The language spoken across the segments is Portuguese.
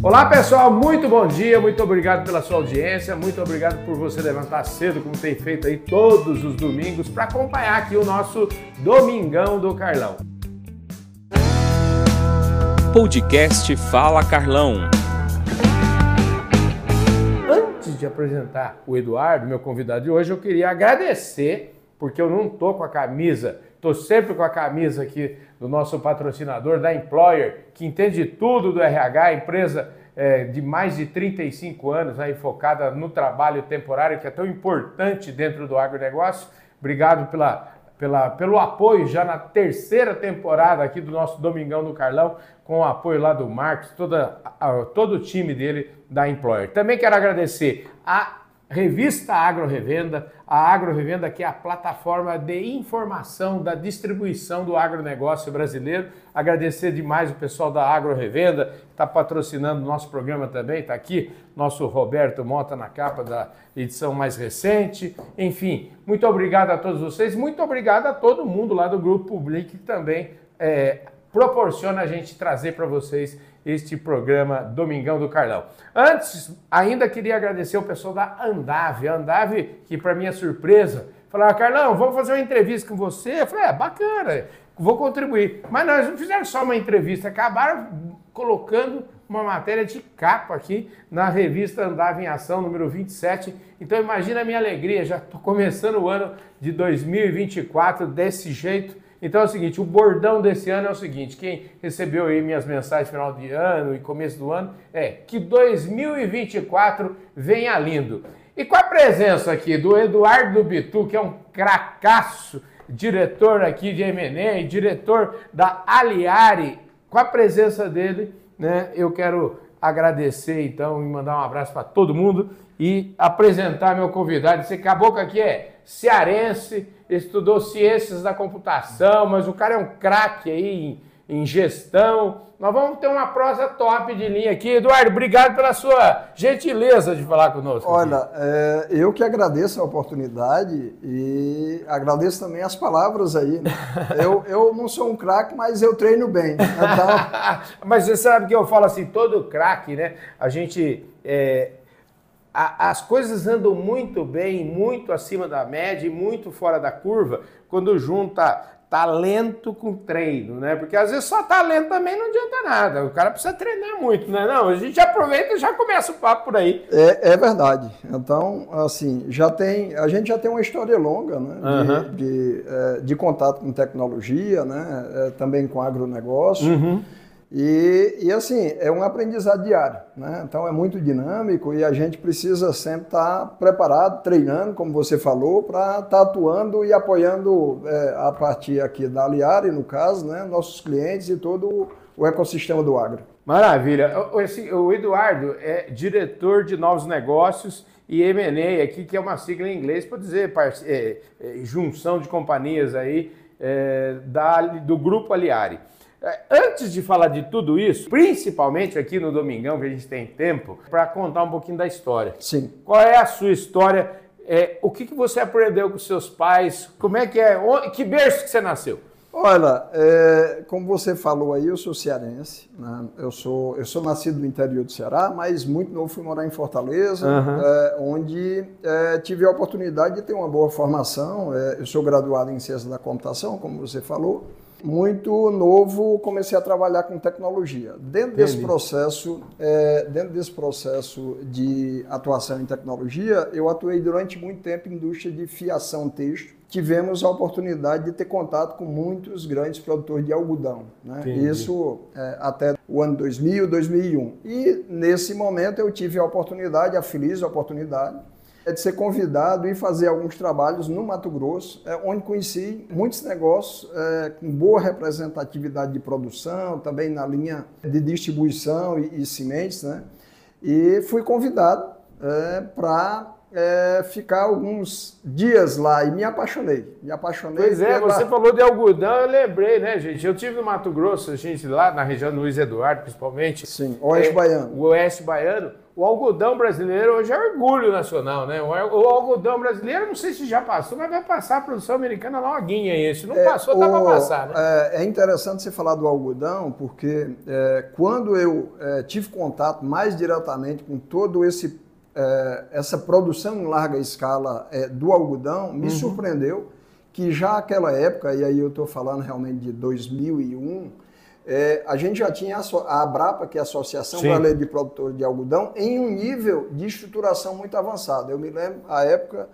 Olá pessoal, muito bom dia, muito obrigado pela sua audiência, muito obrigado por você levantar cedo, como tem feito aí todos os domingos, para acompanhar aqui o nosso Domingão do Carlão. Podcast Fala Carlão. Antes de apresentar o Eduardo, meu convidado de hoje, eu queria agradecer, porque eu não tô com a camisa, tô sempre com a camisa aqui do nosso patrocinador, da Employer, que entende tudo do RH, empresa é, de mais de 35 anos, aí focada no trabalho temporário, que é tão importante dentro do agronegócio. Obrigado pela, pela, pelo apoio já na terceira temporada aqui do nosso Domingão do Carlão, com o apoio lá do Marcos, toda, todo o time dele da Employer. Também quero agradecer a Revista Agro Revenda, a Agro Revenda que é a plataforma de informação da distribuição do agronegócio brasileiro. Agradecer demais o pessoal da Agro Revenda, que está patrocinando o nosso programa também, está aqui nosso Roberto Mota na capa da edição mais recente. Enfim, muito obrigado a todos vocês, muito obrigado a todo mundo lá do Grupo Public que também é, proporciona a gente trazer para vocês este programa Domingão do Carlão. Antes, ainda queria agradecer o pessoal da Andave. A Andave, que para minha surpresa, falou: Carlão, vamos fazer uma entrevista com você. Eu falei, é bacana, vou contribuir. Mas nós não fizeram só uma entrevista, acabaram colocando uma matéria de capa aqui na revista Andava em Ação, número 27. Então imagina a minha alegria, já estou começando o ano de 2024 desse jeito então é o seguinte, o bordão desse ano é o seguinte, quem recebeu aí minhas mensagens final de ano e começo do ano é que 2024 venha lindo. E com a presença aqui do Eduardo Bitu, que é um cracaço, diretor aqui de M&A, diretor da Aliari, com a presença dele, né, eu quero agradecer então e mandar um abraço para todo mundo e apresentar meu convidado. Esse caboclo aqui é cearense, estudou ciências da computação, mas o cara é um craque aí em, em, gestão. Nós vamos ter uma prosa top de linha aqui. Eduardo, obrigado pela sua gentileza de falar conosco. Olha, é, eu que agradeço a oportunidade e agradeço também as palavras aí. Né? eu, eu não sou um craque, mas eu treino bem. Então... mas você sabe que eu falo assim, todo craque, né? A gente é, a, as coisas andam muito bem, muito acima da média e muito fora da curva quando junta talento com treino, né? Porque às vezes só talento também não adianta nada. O cara precisa treinar muito, né? Não, a gente aproveita e já começa o papo por aí. É, é verdade. Então, assim, já tem, a gente já tem uma história longa, né? Uhum. De, de, é, de, contato com tecnologia, né? É, também com agronegócio. Uhum. E, e, assim, é um aprendizado diário, né? Então é muito dinâmico e a gente precisa sempre estar preparado, treinando, como você falou, para estar atuando e apoiando é, a partir aqui da Aliari, no caso, né? nossos clientes e todo o ecossistema do agro. Maravilha. Esse, o Eduardo é diretor de novos negócios e M&A aqui, que é uma sigla em inglês para dizer é, é, junção de companhias aí é, da, do Grupo Aliari. É, antes de falar de tudo isso, principalmente aqui no Domingão, que a gente tem tempo, para contar um pouquinho da história. Sim. Qual é a sua história? É, o que, que você aprendeu com seus pais? Como é que é? Que berço que você nasceu? Olha, é, como você falou aí, eu sou cearense, né? eu, sou, eu sou nascido no interior do Ceará, mas muito novo fui morar em Fortaleza, uhum. é, onde é, tive a oportunidade de ter uma boa formação. É, eu sou graduado em Ciência da Computação, como você falou, muito novo, comecei a trabalhar com tecnologia. Dentro Entendi. desse processo, é, dentro desse processo de atuação em tecnologia, eu atuei durante muito tempo em indústria de fiação texto. Tivemos a oportunidade de ter contato com muitos grandes produtores de algodão. Né? Isso é, até o ano 2000, 2001. E nesse momento eu tive a oportunidade, a feliz oportunidade, é de ser convidado e fazer alguns trabalhos no Mato Grosso, é, onde conheci muitos negócios é, com boa representatividade de produção, também na linha de distribuição e, e sementes, né? E fui convidado é, para é, ficar alguns dias lá e me apaixonei. Me apaixonei. Pois é, você falou de algodão, eu lembrei, né, gente? Eu tive no Mato Grosso, a gente lá na região do Luiz Eduardo, principalmente. Sim, Oeste é, Baiano. O Oeste Baiano o algodão brasileiro hoje é orgulho nacional, né? O, algodão brasileiro, não sei se já passou, mas vai passar a produção americana loguinha. Se não é, passou, o, dá para passar, né? É, é, interessante você falar do algodão, porque é, quando eu é, tive contato mais diretamente com todo esse é, essa produção em larga escala é, do algodão, me uhum. surpreendeu que já naquela época, e aí eu estou falando realmente de 2001, é, a gente já tinha a, Abrapa, que é a Associação Brasileira de Produtores de Algodão, em um nível de estruturação muito avançado. Eu me lembro, a época,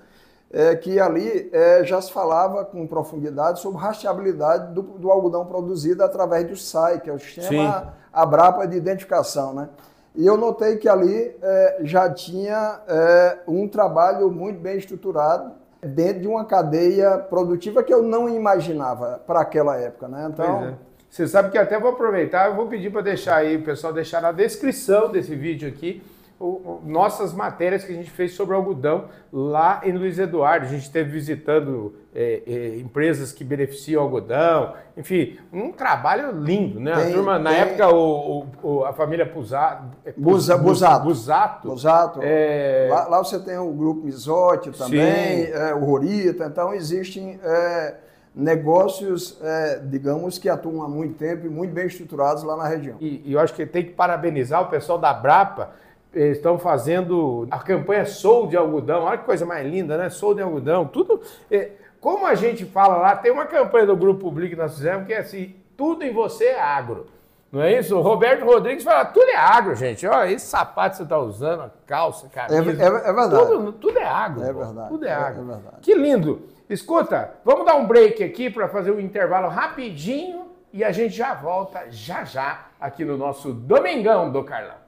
é, que ali é, já se falava com profundidade sobre rastreabilidade do, do, algodão produzido através do SAI, que é o Sistema Sim. Abrapa de Identificação. Né? E eu notei que ali é, já tinha é, um trabalho muito bem estruturado dentro de uma cadeia produtiva que eu não imaginava para aquela época, né? Então, é. Você sabe que até vou aproveitar, eu vou pedir para deixar aí, o pessoal deixar na descrição desse vídeo aqui o, o, nossas matérias que a gente fez sobre algodão lá em Luiz Eduardo. A gente esteve visitando é, é, empresas que beneficiam algodão, enfim, um trabalho lindo, né? Tem, a turma, na época, o, o, a família Pusato, é, Busa, Busato. Busato. Busato. É... Lá, lá, você tem o grupo Misote também, é, o Rorita, então existem é, negócios, é, digamos, que atuam há muito tempo e muito bem estruturados lá na região. E, e eu acho que tem que parabenizar o pessoal da Brapa, estão fazendo a campanha Sou de Algodão, olha que coisa mais linda, né? Sou de Algodão, tudo... É, como a gente fala lá, tem uma campanha do Grupo Public que nós fizemos que é assim, tudo em você é agro. Não é isso? O Roberto Rodrigues fala, tudo é agro, gente. Olha, esse sapato você está usando, a calça, camisa. É, é, é verdade. Tudo, tudo, é agro. É verdade. Tudo é, é agro. É, verdade. Que lindo. Escuta, vamos dar um break aqui para fazer um intervalo rapidinho e a gente já volta já já aqui no nosso Domingão do Carlão.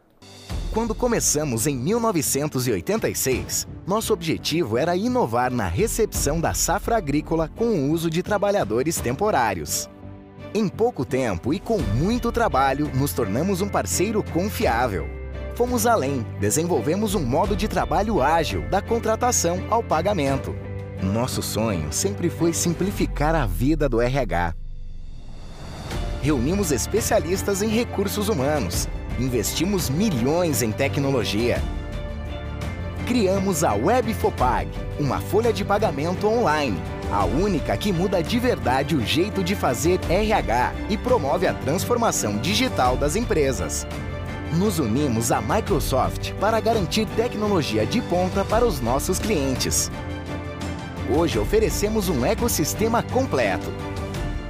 Quando começamos em 1986, nosso objetivo era inovar na recepção da safra agrícola com o uso de trabalhadores temporários. Em pouco tempo e com muito trabalho, nos tornamos um parceiro confiável. Fomos além, desenvolvemos um modo de trabalho ágil, da contratação ao pagamento. Nosso sonho sempre foi simplificar a vida do RH. Reunimos especialistas em recursos humanos, investimos milhões em tecnologia. Criamos a Webfopag, uma folha de pagamento online, a única que muda de verdade o jeito de fazer RH e promove a transformação digital das empresas. Nos unimos à Microsoft para garantir tecnologia de ponta para os nossos clientes. Hoje oferecemos um ecossistema completo.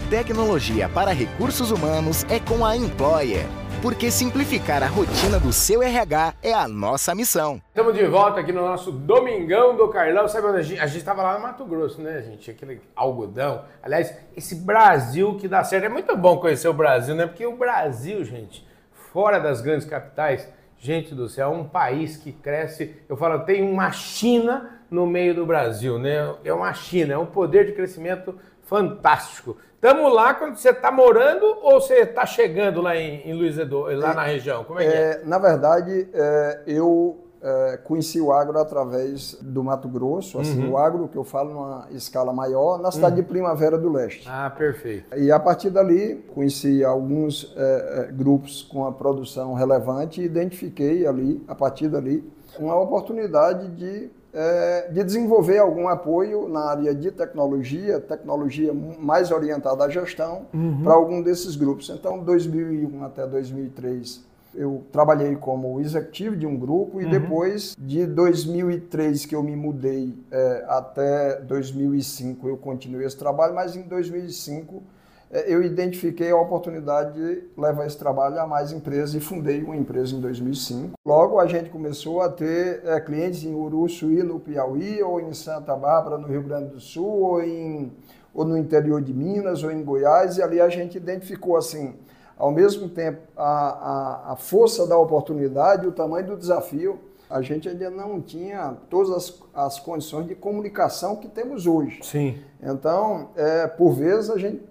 Tecnologia para recursos humanos é com a Employer porque simplificar a rotina do seu RH é a nossa missão. Estamos de volta aqui no nosso Domingão do Carlão. Sabe onde a gente, estava lá no Mato Grosso, né, gente? Aquele algodão. Aliás, esse Brasil que dá certo. É muito bom conhecer o Brasil, né? Porque o Brasil, gente, fora das grandes capitais, gente do céu, é um país que cresce. Eu falo, tem uma China no meio do Brasil, né? É uma China, é um poder de crescimento fantástico. Estamos lá quando você está morando ou você está chegando lá em, em Luiz Edu, lá é, na região? Como é, é que é? Na verdade, é, eu é, conheci o agro através do Mato Grosso, assim, uhum. o agro que eu falo numa escala maior, na cidade uhum. de Primavera do Leste. Ah, perfeito. E a partir dali, conheci alguns é, é, grupos com a produção relevante e identifiquei ali, a partir dali, uma oportunidade de é, de desenvolver algum apoio na área de tecnologia, tecnologia mais orientada à gestão, uhum. para algum desses grupos. Então, 2001 até 2003, eu trabalhei como executivo de um grupo e uhum. depois de 2003 que eu me mudei é, até 2005 eu continuei esse trabalho, mas em 2005 é, eu identifiquei a oportunidade de levar esse trabalho a mais empresas e fundei uma empresa em 2005. Logo a gente começou a ter é, clientes em Uruçuí, no Piauí, ou em Santa Bárbara, no Rio Grande do Sul, ou, em, ou no interior de Minas, ou em Goiás, e ali a gente identificou assim, ao mesmo tempo, a, a, a força da oportunidade, o tamanho do desafio, a gente ainda não tinha todas as, as condições de comunicação que temos hoje. Sim. Então, é, por vezes, a gente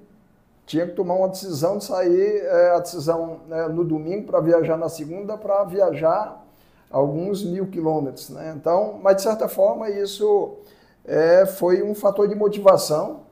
tinha que tomar uma decisão de sair, é, a decisão né, no domingo para viajar na segunda, para viajar alguns mil quilômetros. Né? Então, mas de certa forma isso é, foi um fator de motivação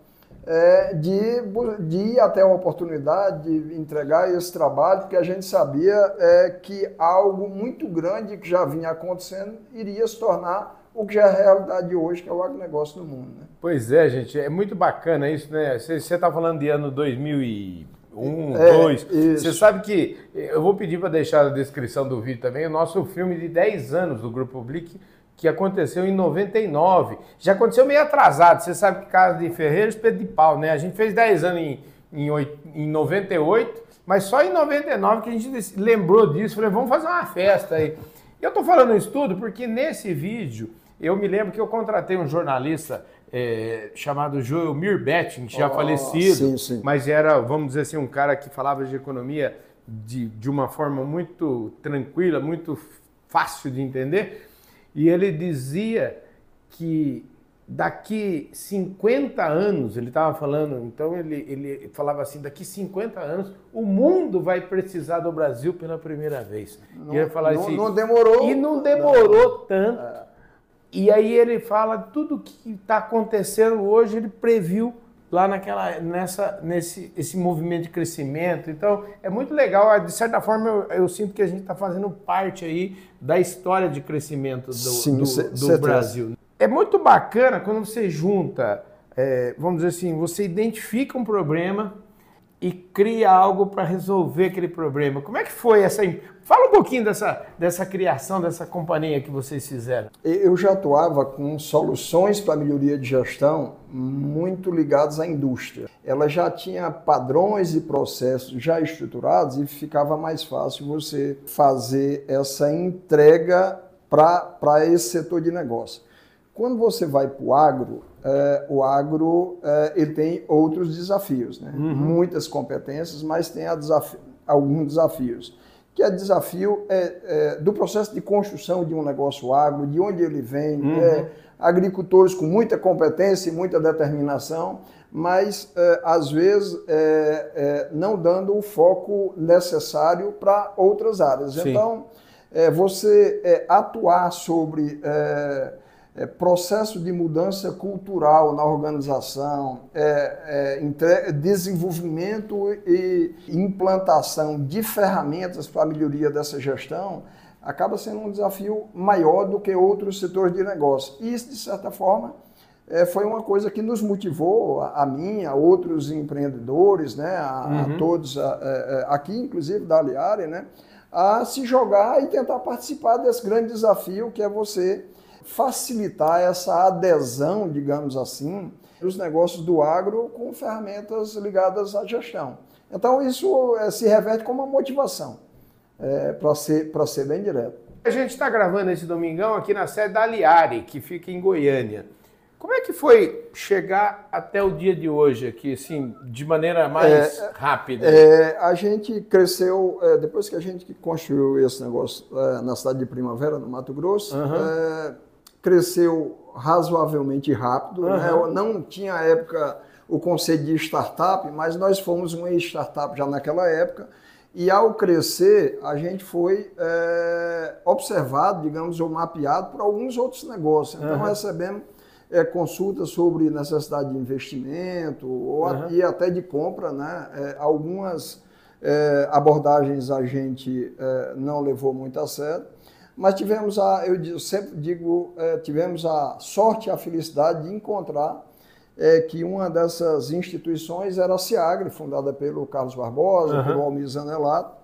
é, de, de ir até a oportunidade de entregar esse trabalho, porque a gente sabia é, que algo muito grande que já vinha acontecendo iria se tornar o que já é a realidade hoje, que é o agronegócio no mundo. Né? Pois é, gente, é muito bacana isso, né? Você está falando de ano 2001, é, 2. Você sabe que eu vou pedir para deixar na descrição do vídeo também o nosso filme de 10 anos do Grupo Public que aconteceu em 99. Já aconteceu meio atrasado. Você sabe que casa de Ferreira, espeto de pau, né? A gente fez 10 anos em, em, 8, em 98, mas só em 99 que a gente lembrou disso. Falei, vamos fazer uma festa aí. Eu estou falando isso tudo porque nesse vídeo eu me lembro que eu contratei um jornalista é, chamado Joel Betting, já oh, falecido, sim, sim. mas era, vamos dizer assim, um cara que falava de economia de, de uma forma muito tranquila, muito fácil de entender. E ele dizia que daqui 50 anos, ele estava falando, então ele, ele falava assim, daqui 50 anos o mundo vai precisar do Brasil pela primeira vez. Não, e falar não, assim, não demorou. E não demorou tanto. É. E aí ele fala tudo que está acontecendo hoje, ele previu lá naquela, nessa, nesse esse movimento de crescimento. Então, é muito legal. De certa forma, eu, eu sinto que a gente está fazendo parte aí da história de crescimento do, Sim, do, do Brasil. É muito bacana quando você junta, é, vamos dizer assim, você identifica um problema e cria algo para resolver aquele problema. Como é que foi essa? Fala um pouquinho dessa, dessa criação dessa companhia que vocês fizeram. Eu já atuava com soluções para melhoria de gestão muito ligadas à indústria. Ela já tinha padrões e processos já estruturados e ficava mais fácil você fazer essa entrega para esse setor de negócio. Quando você vai para o agro, é, o agro é, ele tem outros desafios, né? Uhum. muitas competências, mas tem desafi alguns desafios. Que é desafio é, é, do processo de construção de um negócio agro, de onde ele vem, uhum. É, agricultores com muita competência e muita determinação, mas é, às vezes não dando o foco necessário para outras áreas. Sim. Então, você atuar sobre é, processo de mudança cultural na organização, é, é, entre, desenvolvimento e implantação de ferramentas para a melhoria dessa gestão, acaba sendo um desafio maior do que outros setores de negócio. E isso, de certa forma, é, foi uma coisa que nos motivou, a, a mim, a outros empreendedores, né, a, uhum. a todos a, é, aqui, inclusive da Aliare, né, a se jogar e tentar participar desse grande desafio que é você facilitar essa adesão, digamos assim, dos negócios do agro com ferramentas ligadas à gestão. Então, isso é, se reverte como uma motivação, é, para ser, ser bem direto. A gente está gravando esse domingão aqui na sede da Aliari, que fica em Goiânia. Como é que foi chegar até o dia de hoje aqui, assim, de maneira mais é, rápida? É, a gente cresceu, é, depois que a gente construiu esse negócio é, na cidade de Primavera, no Mato Grosso, uhum cresceu razoavelmente rápido. Uhum. Né? Não tinha época o conceito de startup, mas nós fomos uma startup já naquela época. E ao crescer, a gente foi é, observado, digamos, ou mapeado por alguns outros negócios. Então, uhum. recebemos é, consultas sobre necessidade de investimento ou uhum. e até de compra. Né? É, algumas abordagens a gente não levou muito a sério. Mas tivemos a, eu sempre digo, é, tivemos a sorte a felicidade de encontrar é, que uma dessas instituições era a CIAGRE, fundada pelo Carlos Barbosa, uhum. pelo Almir Zanelato,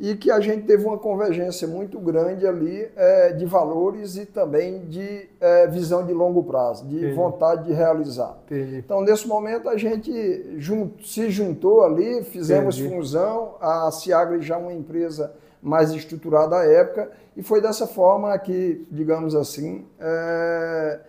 e que a gente teve uma convergência muito grande ali é, de valores e também de é, visão de longo prazo, de Entendi. vontade de realizar. Entendi. Então, nesse momento, a gente jun se juntou ali, fizemos Entendi. fusão, a CIAGRE já é uma empresa mais estruturada à época, e foi dessa forma que, digamos assim, é,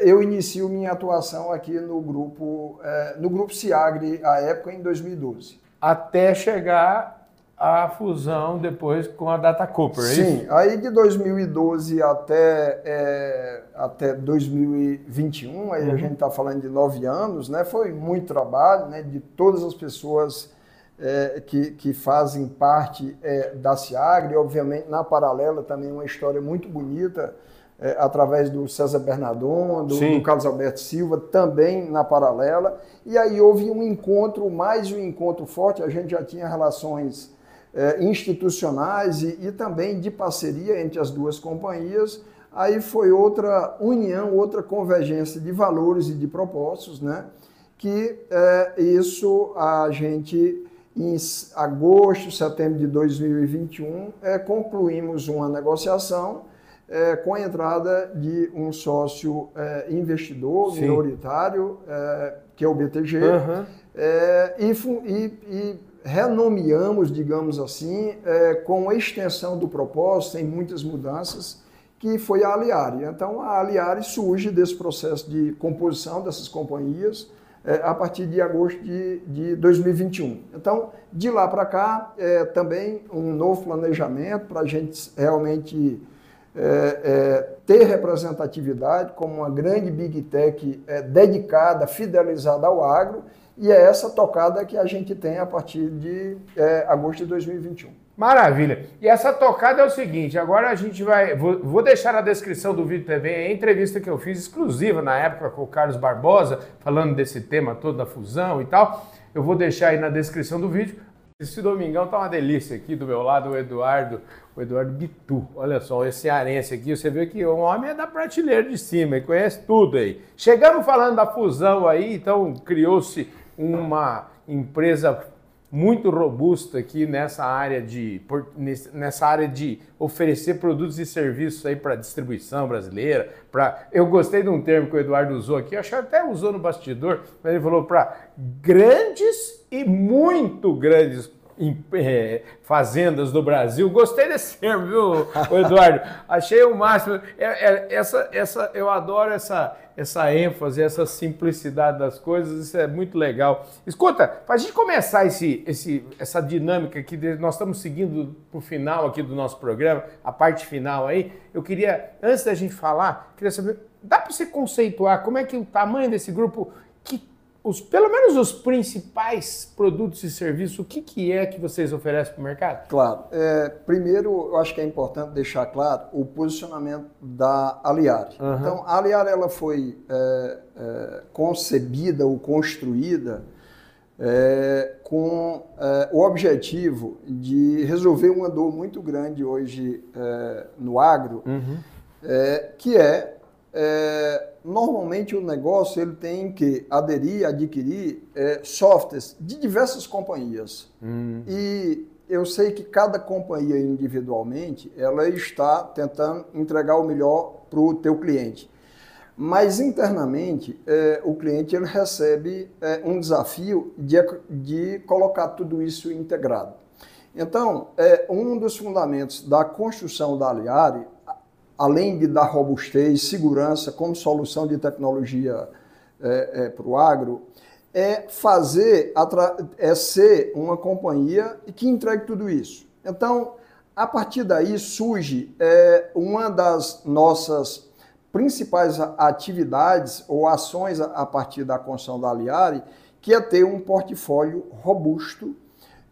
eu inicio minha atuação aqui no grupo, é, no grupo Ciagre, à época, em 2012. Até chegar a fusão depois com a Data Cooper, é Sim, isso? aí de 2012 até, é, até 2021, aí uhum. a gente está falando de nove anos, né? Foi muito trabalho, né? De todas as pessoas é, que, que, fazem parte é, da Ciagre, obviamente na paralela também uma história muito bonita é, através do César Bernardon, do, do, Carlos Alberto Silva, também na paralela. E aí houve um encontro, mais um encontro forte, a gente já tinha relações é, institucionais e, e também de parceria entre as duas companhias. Aí foi outra união, outra convergência de valores e de propósitos, né? Que é, isso a gente em agosto, setembro de 2021, é, concluímos uma negociação é, com a entrada de um sócio é, investidor Sim. minoritário, é, que é o BTG, uhum. e, e, e, renomeamos, digamos assim, é, com a extensão do propósito, em muitas mudanças, que foi a Aliari. Então, a Aliari surge desse processo de composição dessas companhias, é, a partir de agosto de, de 2021. Então, de lá para cá, é, também um novo planejamento para a gente realmente é, é, ter representatividade como uma grande big tech é, dedicada, fidelizada ao agro, e é essa tocada que a gente tem a partir de é, agosto de 2021. Maravilha. E essa tocada é o seguinte: agora a gente vai. Vou, vou, deixar na descrição do vídeo também a entrevista que eu fiz exclusiva na época com o Carlos Barbosa, falando desse tema todo da fusão e tal. Eu vou deixar aí na descrição do vídeo. Esse domingão tá uma delícia aqui do meu lado, o Eduardo, o Eduardo Bitu. Olha só, esse arense aqui, você vê que o homem é da prateleira de cima, ele conhece tudo aí. Chegamos falando da fusão aí, então criou-se uma empresa muito robusta aqui nessa área de nessa área de oferecer produtos e serviços aí para distribuição brasileira. Para eu gostei de um termo que o Eduardo usou aqui, acho que até usou no bastidor, mas ele falou para grandes e muito grandes é, fazendas do Brasil. Gostei desse termo, viu, Eduardo? Achei o máximo. É, é, essa, essa, eu adoro essa, essa ênfase, essa simplicidade das coisas, isso é muito legal. Escuta, para a gente começar esse, esse, essa dinâmica que nós estamos seguindo para o final aqui do nosso programa, a parte final aí, eu queria, antes da gente falar, queria saber, dá para você conceituar como é que o tamanho desse grupo, os, pelo menos os principais produtos e serviços, o que, que é que vocês oferecem para o mercado? Claro. É, primeiro, eu acho que é importante deixar claro o posicionamento da Aliare. Uhum. Então, a Aliare ela foi é, é, concebida ou construída é, com é, o objetivo de resolver uma dor muito grande hoje é, no agro, uhum. que é é, normalmente o negócio ele tem que aderir, adquirir é, softwares de diversas companhias. Hum. E eu sei que cada companhia individualmente ela está tentando entregar o melhor para o teu cliente. Mas internamente é, o cliente ele recebe é, um desafio de, de colocar tudo isso integrado. Então, é, um dos fundamentos da construção da Aliari além de dar robustez, segurança como solução de tecnologia é, é, para o agro, é fazer, é ser uma companhia que entregue tudo isso. Então, a partir daí surge é, uma das nossas principais atividades ou ações a partir da construção da Aliari, que é ter um portfólio robusto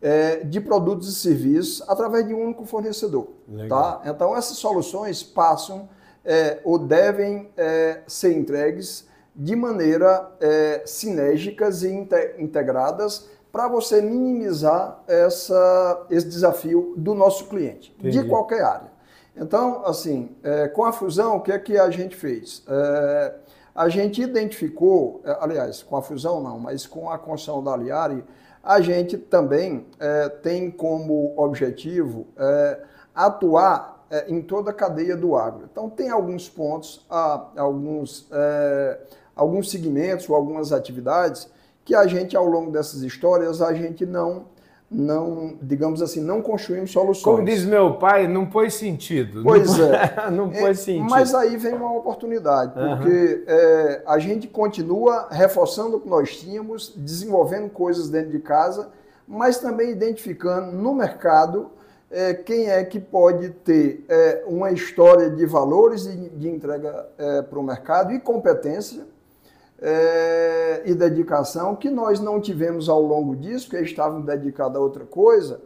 é, de produtos e serviços através de um único fornecedor. Tá? Então, essas soluções passam é, ou devem é, ser entregues de maneira é, sinérgicas e integradas para você minimizar essa, esse desafio do nosso cliente, Entendi. de qualquer área. Então, assim, é, com a fusão, o que é que a gente fez? É, a gente identificou, aliás, com a fusão não, mas com a construção da Aliari, a gente também é, tem como objetivo é, atuar é, em toda a cadeia do agro. Então, tem alguns pontos, alguns, é, alguns segmentos ou algumas atividades que a gente, ao longo dessas histórias, a gente não não, digamos assim, não construímos soluções. Como diz meu pai, não pôs sentido. Pois não, é. não pôs é, sentido. Mas aí vem uma oportunidade, porque uhum. é, a gente continua reforçando o que nós tínhamos, desenvolvendo coisas dentro de casa, mas também identificando no mercado é, quem é que pode ter é, uma história de valores de, de entrega é, para o mercado e competência é, e dedicação que nós não tivemos ao longo disso, porque estávamos dedicados a outra coisa,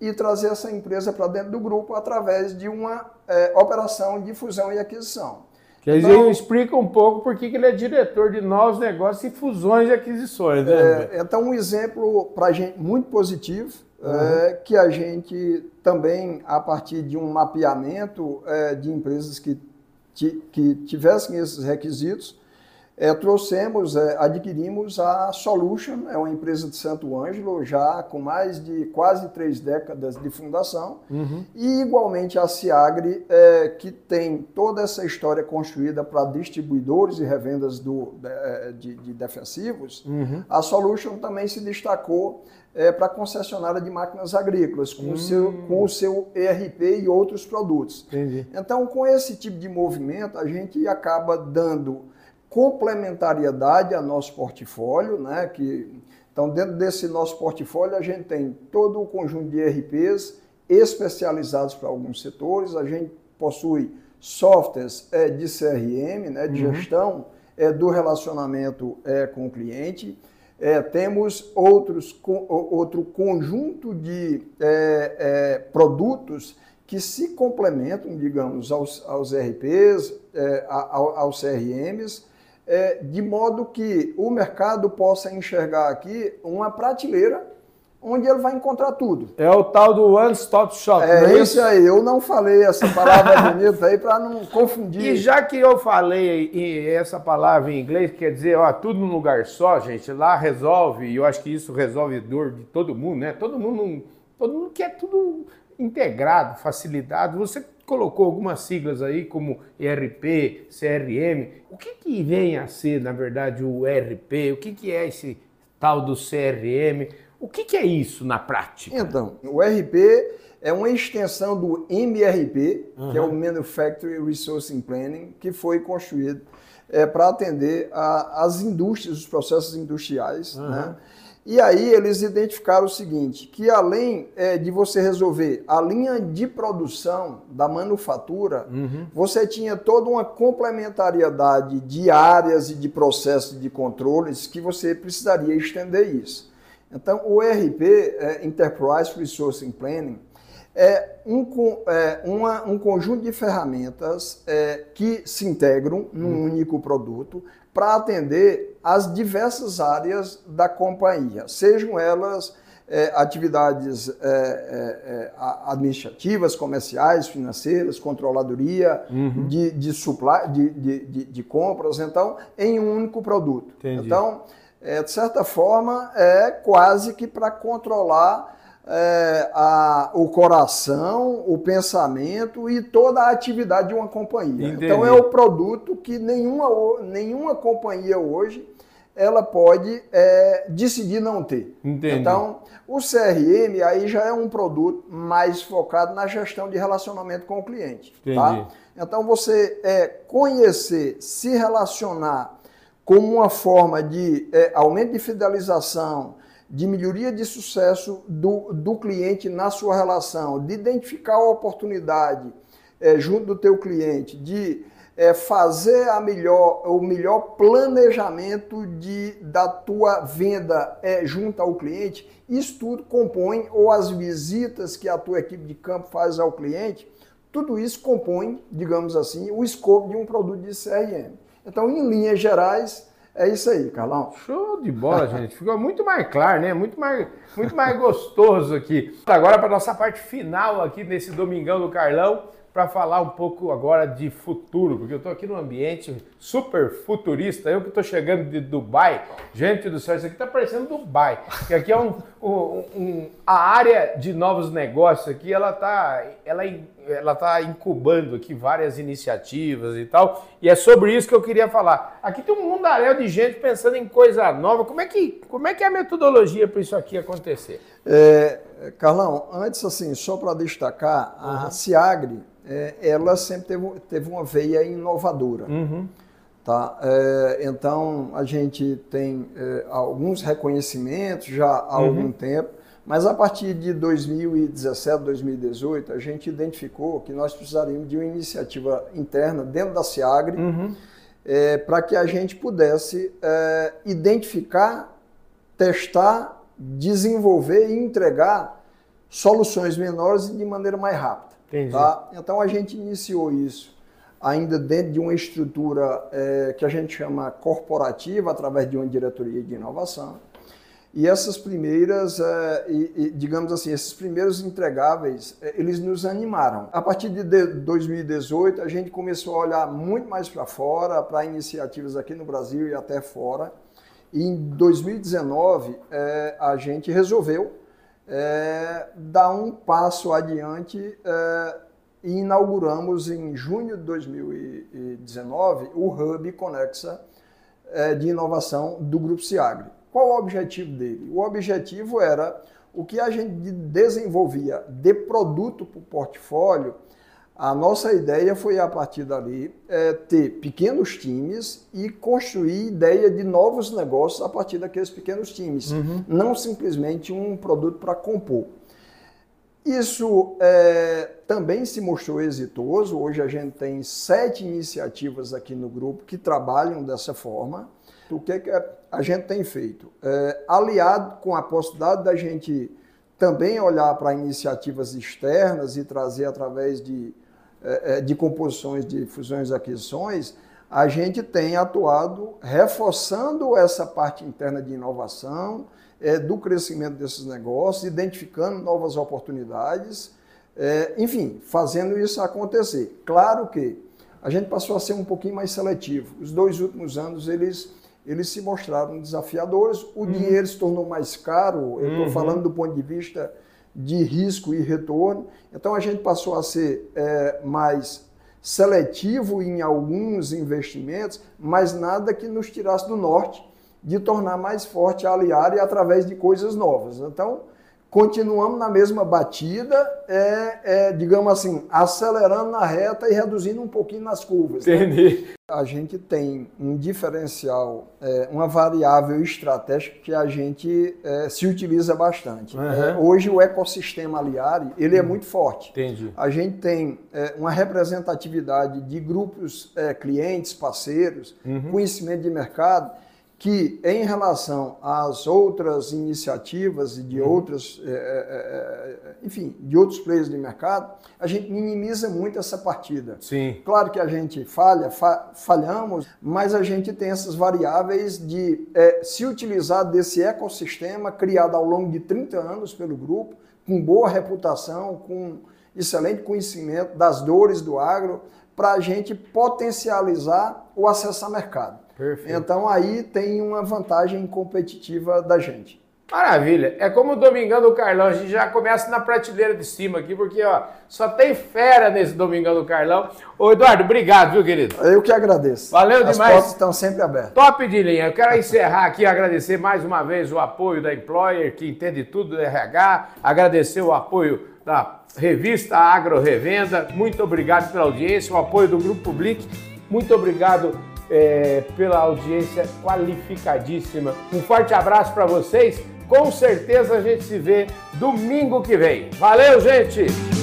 e trazer essa empresa para dentro do grupo através de uma é, operação de fusão e aquisição. Quer dizer, então, explica um pouco por que ele é diretor de novos negócios e fusões e aquisições. Né? É, então, um exemplo para a gente muito positivo, uhum. é, que a gente também, a partir de um mapeamento é, de empresas que, que tivessem esses requisitos, é, trouxemos, é, adquirimos a Solution, é uma empresa de Santo Ângelo, já com mais de quase três décadas de fundação, uhum. e igualmente a Ciagre, é, que tem toda essa história construída para distribuidores e revendas do, é, de, de defensivos. Uhum. A Solution também se destacou é, para concessionária de máquinas agrícolas, com, o seu, hum. com o seu ERP e outros produtos. Entendi. Então, com esse tipo de movimento, a gente acaba dando complementariedade ao nosso portfólio, né? Que, então, dentro desse nosso portfólio, a gente tem todo o conjunto de ERPs especializados para alguns setores, a gente possui softwares é, de CRM, né, de uhum. gestão é, do relacionamento é, com o cliente. É, temos outros, com, outro conjunto de é, é, produtos que se complementam, digamos, aos, aos RPs, é, aos CRMs, é, de modo que o mercado possa enxergar aqui uma prateleira onde ele vai encontrar tudo. É o tal do One Stop Shop. É, é isso aí. Eu não falei essa palavra bonita aí para não confundir. E já que eu falei essa palavra em inglês, quer dizer, ó, tudo num lugar só, gente, lá resolve, e eu acho que isso resolve dor de todo mundo, né? Todo mundo, todo mundo quer tudo integrado, facilitado. Você colocou algumas siglas aí como ERP, CRM. O que, que vem a ser, na verdade, o ERP? O que, que é esse tal do CRM? O que, que é isso na prática? Então, o ERP é uma extensão do MRP, uhum. que é o Manufacturing Resourcing Planning, que foi construído é, para atender a, as indústrias, os processos industriais, uhum. né? E aí eles identificaram o seguinte, que além é, de você resolver a linha de produção da manufatura, uhum. você tinha toda uma complementariedade de áreas e de processos de controles que você precisaria estender isso. Então, o ERP, é, Enterprise Resourcing Planning, é um, é, uma, um conjunto de ferramentas é, que se integram num uhum. único produto para atender as diversas áreas da companhia, sejam elas é, atividades é, é, é administrativas, comerciais, financeiras, controladoria, uhum. de, de, supply, de, de, de, compras, então, em um único produto. Entendi. Então, de certa forma, é quase que para controlar é, a, o coração, o pensamento e toda a atividade de uma companhia. Entendi. Então é o produto que nenhuma, nenhuma companhia hoje ela pode é, decidir não ter. Entendi. Então, o CRM aí já é um produto mais focado na gestão de relacionamento com o cliente. Tá? Então, você é, conhecer, se relacionar como uma forma de é, aumento de fidelização, de melhoria de sucesso do, do cliente na sua relação, de identificar a oportunidade é, junto do teu cliente, de é, fazer a melhor, o melhor planejamento de, da tua venda é, junto ao cliente, isso tudo compõe, ou as visitas que a tua equipe de campo faz ao cliente, tudo isso compõe, digamos assim, o escopo de um produto de CRM. Então, em linhas gerais, é isso aí, Carlão. Show de bola, gente. Ficou muito mais claro, né? Muito mais, muito mais gostoso aqui. Agora para nossa parte final aqui nesse Domingão do Carlão, para falar um pouco agora de futuro, porque eu estou aqui num ambiente super futurista. Eu que estou chegando de Dubai, gente do céu, isso aqui está parecendo Dubai. Que aqui é um, um, um, a área de novos negócios aqui, ela está ela, ela tá incubando aqui várias iniciativas e tal. E é sobre isso que eu queria falar. Aqui tem um mundaréu de gente pensando em coisa nova. Como é que, como é, que é a metodologia para isso aqui acontecer? É, Carlão, antes assim, só para destacar, a Ciagre é, ela sempre teve, teve uma veia inovadora. Uhum. Tá? É, então, a gente tem é, alguns reconhecimentos já há uhum. algum tempo, mas a partir de 2017, 2018, a gente identificou que nós precisaríamos de uma iniciativa interna dentro da Ciagre uhum. é, para que a gente pudesse é, identificar, testar, desenvolver e entregar soluções menores e de maneira mais rápida. Entendi. Tá? Então a gente iniciou isso ainda dentro de uma estrutura é, que a gente chama corporativa, através de uma diretoria de inovação. E essas primeiras, é, e, e, digamos assim, esses primeiros entregáveis, é, eles nos animaram. A partir de 2018, a gente começou a olhar muito mais para fora, para iniciativas aqui no Brasil e até fora. E em 2019, é, a gente resolveu é, dar um passo adiante é, e inauguramos em junho de 2019 o Hub Conexa é, de inovação do Grupo Ciagre. Qual o objetivo dele? O objetivo era o que a gente desenvolvia de produto para o portfólio. A nossa ideia foi, a partir dali, é, ter pequenos times e construir ideia de novos negócios a partir daqueles pequenos times. Uhum. Não simplesmente um produto para compor. Isso é, também se mostrou exitoso. Hoje a gente tem sete iniciativas aqui no grupo que trabalham dessa forma. O que, é que a gente tem feito? É, aliado com a possibilidade da gente também olhar para iniciativas externas e trazer através de, de composições de fusões e aquisições, a gente tem atuado reforçando essa parte interna de inovação, é, do crescimento desses negócios, identificando novas oportunidades, é, enfim, fazendo isso acontecer. Claro que a gente passou a ser um pouquinho mais seletivo. Os dois últimos anos eles eles se mostraram desafiadores, o uhum. dinheiro se tornou mais caro, eu estou uhum. falando do ponto de vista de risco e retorno, então a gente passou a ser é, mais seletivo em alguns investimentos, mas nada que nos tirasse do norte de tornar mais forte a Aliar através de coisas novas. Então, continuamos na mesma batida, é, é, digamos assim, acelerando na reta e reduzindo um pouquinho nas curvas. Né? Entendi. Né? A gente tem um diferencial, é, uma variável estratégica que a gente é, se utiliza bastante. Uhum. hoje o ecossistema Aliari, ele é uhum. muito forte. Entendi. A gente tem é, uma representatividade de grupos clientes, parceiros, uhum. conhecimento de mercado, que em relação às outras iniciativas e de uhum. outras, é, é, enfim, de outros players de mercado, a gente minimiza muito essa partida. Sim. Claro que a gente falha, fa falhamos, mas a gente tem essas variáveis de é, se utilizar desse ecossistema criado ao longo de 30 anos pelo grupo, com boa reputação, com excelente conhecimento das dores do agro, para a gente potencializar o acesso ao mercado. Perfeito. Então aí tem uma vantagem competitiva da gente. Maravilha. É como o Domingão do Carlão. A gente já começa na prateleira de cima aqui, porque ó, só tem fera nesse Domingão do Carlão. Ô Eduardo, obrigado, viu, querido? Eu que agradeço. Valeu As demais. As portas estão sempre abertas. Top de linha. Eu quero encerrar aqui, agradecer mais uma vez o apoio da Employer, que entende tudo do RH, agradecer o apoio da revista Agro Revenda. Muito obrigado pela audiência, o apoio do Grupo Public. Muito obrigado é, pela audiência qualificadíssima. Um forte abraço para vocês. Com certeza a gente se vê domingo que vem. Valeu, gente!